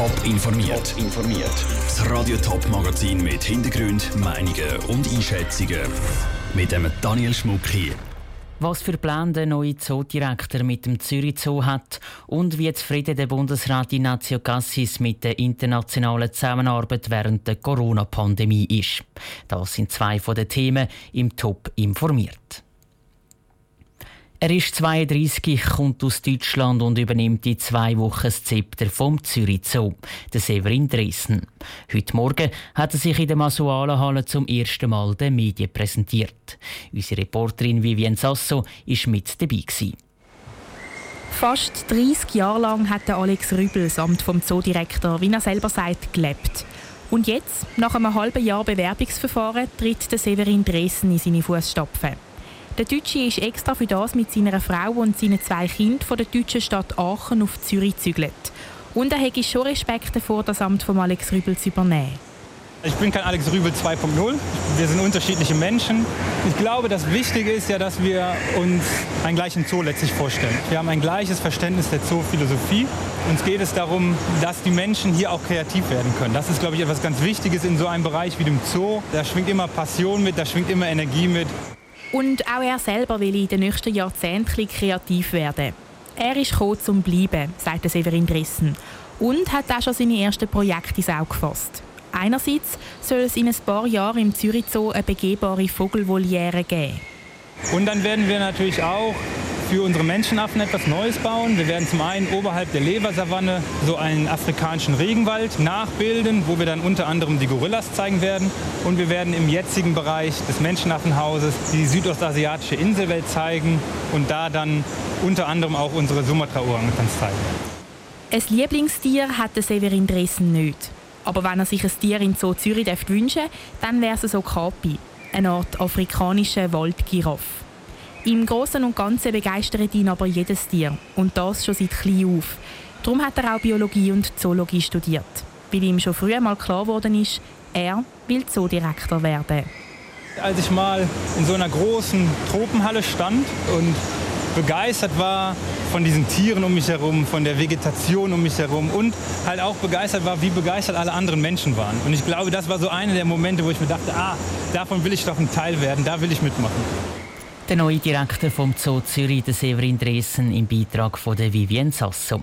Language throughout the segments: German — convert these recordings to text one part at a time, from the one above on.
Top informiert. informiert. Das Radio Top Magazin mit Hintergrund, Meinungen und Einschätzungen mit dem Daniel Schmuck hier. Was für Pläne der neue Zoodirektor mit dem Zürich Zoo hat und wie zufrieden der Bundesrat Ignazio Cassis mit der internationalen Zusammenarbeit während der Corona-Pandemie ist. Das sind zwei von den Themen im Top informiert. Er ist 32, kommt aus Deutschland und übernimmt in zwei Wochen das Zepter vom Zürich Zoo, der Severin Dresden. Heute Morgen hat er sich in der Masualenhalle zum ersten Mal den Medien präsentiert. Unsere Reporterin Vivienne Sasso war mit dabei. Gewesen. Fast 30 Jahre lang hat Alex Rübel das Amt vom Zoodirektor, wie er selber sagt, gelebt. Und jetzt, nach einem halben Jahr Bewerbungsverfahren, tritt der Severin Dresden in seine Fußstapfen. Der Deutsche ist extra für das mit seiner Frau und seinen zwei Kindern von der deutschen Stadt Aachen auf Zürich gezügelt. Und er hätte schon Respekt davor, das Amt von Alex Rübel zu übernehmen. Ich bin kein Alex Rübel 2.0. Wir sind unterschiedliche Menschen. Ich glaube, das Wichtige ist ja, dass wir uns einen gleichen Zoo letztlich vorstellen. Wir haben ein gleiches Verständnis der Zoophilosophie. Uns geht es darum, dass die Menschen hier auch kreativ werden können. Das ist, glaube ich, etwas ganz Wichtiges in so einem Bereich wie dem Zoo. Da schwingt immer Passion mit, da schwingt immer Energie mit. Und auch er selber will in den nächsten Jahrzehnten kreativ werden. Er ist gekommen zum Bleiben, sagt Severin Drissen. Und hat auch schon seine ersten Projekte ins Auge gefasst. Einerseits soll es in ein paar Jahren im Zürich Zoo eine begehbare Vogelvoliere geben. Und dann werden wir natürlich auch für unsere Menschenaffen etwas Neues bauen. Wir werden zum einen oberhalb der Lebersavanne so einen afrikanischen Regenwald nachbilden, wo wir dann unter anderem die Gorillas zeigen werden. Und wir werden im jetzigen Bereich des Menschenaffenhauses die südostasiatische Inselwelt zeigen und da dann unter anderem auch unsere Sumatra-Orangutans zeigen. Ein Lieblingstier hat der Severin Dressen nicht. Aber wenn er sich ein Tier in Zoo Zürich wünschen dann wäre es so Kapi, eine Art afrikanischer Waldgiraffe. Im Großen und Ganzen begeistert ihn aber jedes Tier. Und das schon seit klein auf. Darum hat er auch Biologie und Zoologie studiert. Weil ihm schon früh mal klar geworden ist, er will Zoodirektor werden. Als ich mal in so einer großen Tropenhalle stand und begeistert war von diesen Tieren um mich herum, von der Vegetation um mich herum und halt auch begeistert war, wie begeistert alle anderen Menschen waren. Und ich glaube, das war so einer der Momente, wo ich mir dachte, ah, davon will ich doch ein Teil werden, da will ich mitmachen. Der neue Direktor vom Zoo Zürich, der Severin Dressen, im Beitrag von der Vivienne Sasso.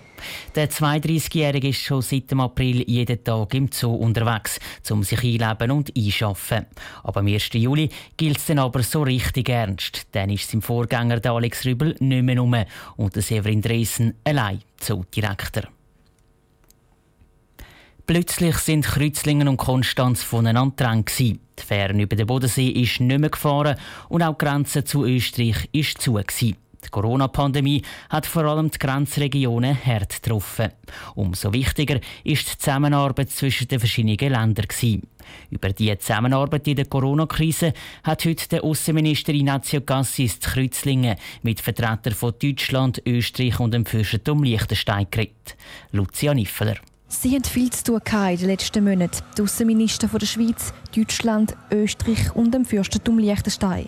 Der 32-Jährige ist schon seit dem April jeden Tag im Zoo unterwegs, um sich einleben und einschaffen. Aber am 1. Juli gilt es dann aber so richtig ernst. Dann ist sein Vorgänger der Alex Rübel nicht mehr rum und der Severin Dressen allein Zoodirektor. Plötzlich sind Kreuzlingen und Konstanz voneinander getrennt. Die Fähren über den Bodensee ist nicht mehr gefahren und auch die Grenze zu Österreich ist zu. Die Corona-Pandemie hat vor allem die Grenzregionen hart getroffen. Umso wichtiger ist die Zusammenarbeit zwischen den verschiedenen Ländern. Über die Zusammenarbeit in der Corona-Krise hat heute der Außenminister Ignazio Cassis zu Kreuzlingen mit Vertretern von Deutschland, Österreich und dem Fürstentum Liechtenstein geredet. Lucia Niffeler. Sie haben viel zu tun in den letzten Monaten. Die Außenminister der Schweiz, Deutschland, Österreich und dem Fürstentum Liechtenstein.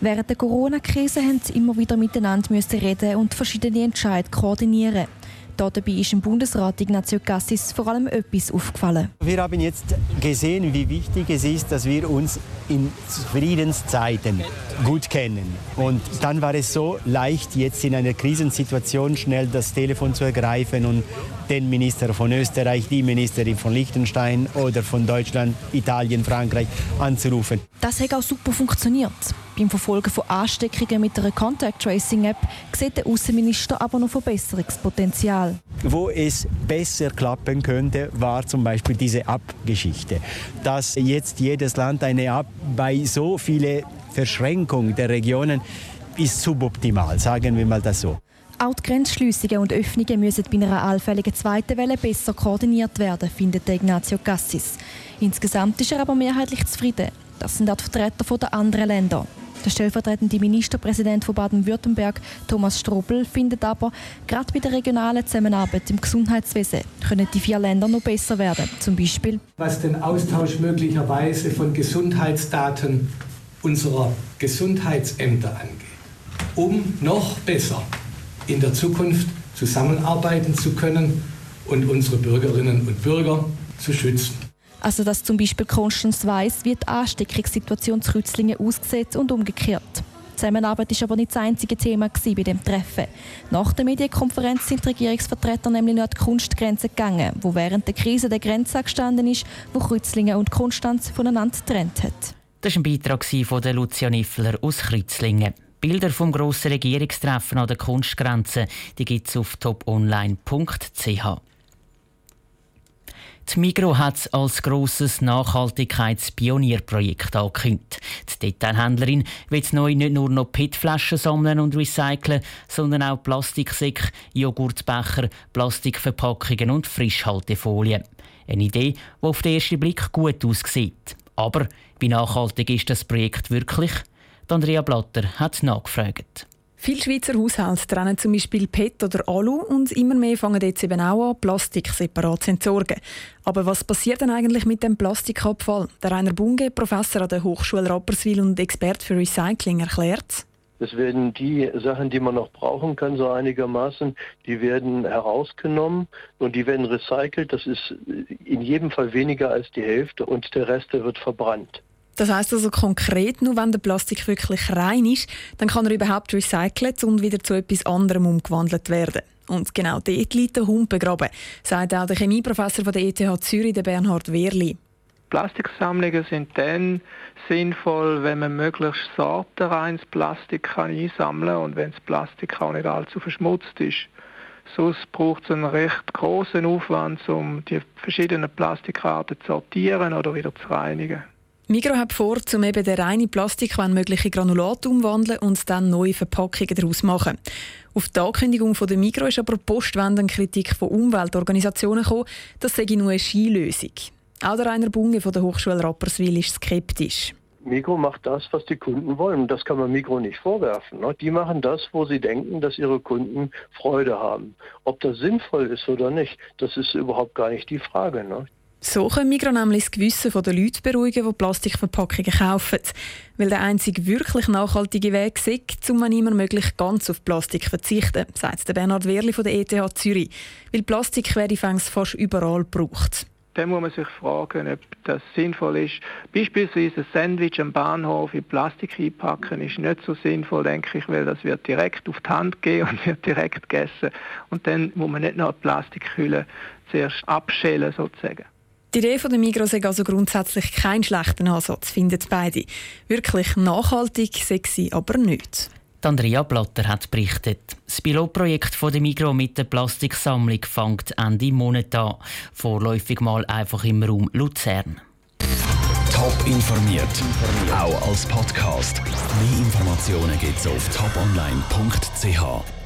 Während der Corona-Krise mussten sie immer wieder miteinander reden und verschiedene Entscheidungen koordinieren. Dabei ist im Bundesrat Ignazio Cassis vor allem etwas aufgefallen. Wir haben jetzt gesehen, wie wichtig es ist, dass wir uns in Friedenszeiten gut kennen. Und dann war es so leicht, jetzt in einer Krisensituation schnell das Telefon zu ergreifen und den Minister von Österreich, die Ministerin von Liechtenstein oder von Deutschland, Italien, Frankreich anzurufen. Das hat auch super funktioniert. Beim Verfolgen von Ansteckungen mit einer Contact Tracing App sieht der Außenminister aber noch Verbesserungspotenzial. Wo es besser klappen könnte, war zum Beispiel diese App-Geschichte. Dass jetzt jedes Land eine App bei so vielen Verschränkungen der Regionen ist suboptimal, sagen wir mal das so. Auch die Grenzschliessungen und Öffnungen müssen bei einer allfälligen zweiten Welle besser koordiniert werden, findet Ignazio Cassis. Insgesamt ist er aber mehrheitlich zufrieden. Das sind auch die Vertreter der anderen Länder. Der stellvertretende Ministerpräsident von Baden-Württemberg, Thomas Strobel, findet aber, gerade bei der regionalen Zusammenarbeit im Gesundheitswesen können die vier Länder noch besser werden. Zum Beispiel was den Austausch möglicherweise von Gesundheitsdaten unserer Gesundheitsämter angeht, um noch besser in der Zukunft zusammenarbeiten zu können und unsere Bürgerinnen und Bürger zu schützen. Also dass zum Beispiel Konstanz weiss, wie die Ansteckungssituation zu Rützlingen aussieht und umgekehrt. Die Zusammenarbeit war aber nicht das einzige Thema bei dem Treffen. Nach der Medienkonferenz sind die Regierungsvertreter nämlich noch an die Kunstgrenze gegangen, wo während der Krise der Grenze gestanden ist, wo Kreuzlingen und Konstanz voneinander getrennt hat. Das war ein Beitrag von Lucia Niffler aus Kreuzlingen. Bilder vom grossen Regierungstreffen an der Kunstgrenze gibt es auf toponline.ch. Die Migro hat es als grosses Nachhaltigkeitspionierprojekt angekündigt. Die Detailhändlerin will neu nicht nur noch PET-Flaschen sammeln und recyceln, sondern auch Plastiksäcke, Joghurtbecher, Plastikverpackungen und Frischhaltefolien. Eine Idee, die auf den ersten Blick gut aussieht. Aber wie nachhaltig ist das Projekt wirklich? Andrea Blatter hat nachgefragt. Viele Schweizer Haushalte trennen zum Beispiel PET oder Alu und immer mehr fangen jetzt eben auch an, Plastik separat zu entsorgen. Aber was passiert denn eigentlich mit dem Plastikabfall? Der Rainer Bunge, Professor an der Hochschule Rapperswil und Experte für Recycling, erklärt. Es werden die Sachen, die man noch brauchen kann, so einigermaßen, die werden herausgenommen und die werden recycelt. Das ist in jedem Fall weniger als die Hälfte und der Rest der wird verbrannt. Das heißt also konkret, nur wenn der Plastik wirklich rein ist, dann kann er überhaupt recycelt und wieder zu etwas anderem umgewandelt werden. Und genau dort liegt der Hund begraben, sagt auch der Chemieprofessor von der ETH Zürich, der Bernhard Wehrli. Plastiksammlungen sind dann sinnvoll, wenn man möglichst sortenreines Plastik kann einsammeln kann und wenn das Plastik auch nicht allzu verschmutzt ist. Sonst braucht es einen recht großen Aufwand, um die verschiedenen Plastikarten zu sortieren oder wieder zu reinigen. Migro hat vor, um eben den reinen Plastik wenn mögliche Granulat umwandeln und dann neue Verpackungen daraus machen. Auf die Ankündigung von der Migro ist aber postwendend Kritik von Umweltorganisationen gekommen, das sei nur eine Skilösung. Auch der Rainer Bunge von der Hochschule Rapperswil ist skeptisch. Migro macht das, was die Kunden wollen. Das kann man Migro nicht vorwerfen. Ne? Die machen das, wo sie denken, dass ihre Kunden Freude haben. Ob das sinnvoll ist oder nicht, das ist überhaupt gar nicht die Frage. So können Migros nämlich das Gewissen der Leute beruhigen, die Plastikverpackungen kaufen. Weil der einzige wirklich nachhaltige Weg ist, um man immer möglich ganz auf Plastik verzichten, sagt Bernhard Wehrli von der ETH Zürich. Weil Plastik werde fast überall gebraucht. Dann muss man sich fragen, ob das sinnvoll ist. Beispielsweise ein Sandwich am Bahnhof in Plastik einpacken ist nicht so sinnvoll, denke ich, weil das wird direkt auf die Hand gehen und wird direkt gegessen. Und dann muss man nicht noch eine Plastikhülle zuerst abschälen sozusagen. Die Idee von der Migros ist also grundsätzlich kein schlechter Ansatz, finden beide. Wirklich nachhaltig, sexy, aber nicht. Andrea Blatter hat berichtet. Das Pilotprojekt von der Migro mit der Plastiksammlung fängt Ende Monat an. Vorläufig mal einfach im Raum Luzern. Top informiert, auch als Podcast. Mehr Informationen gibt es auf toponline.ch.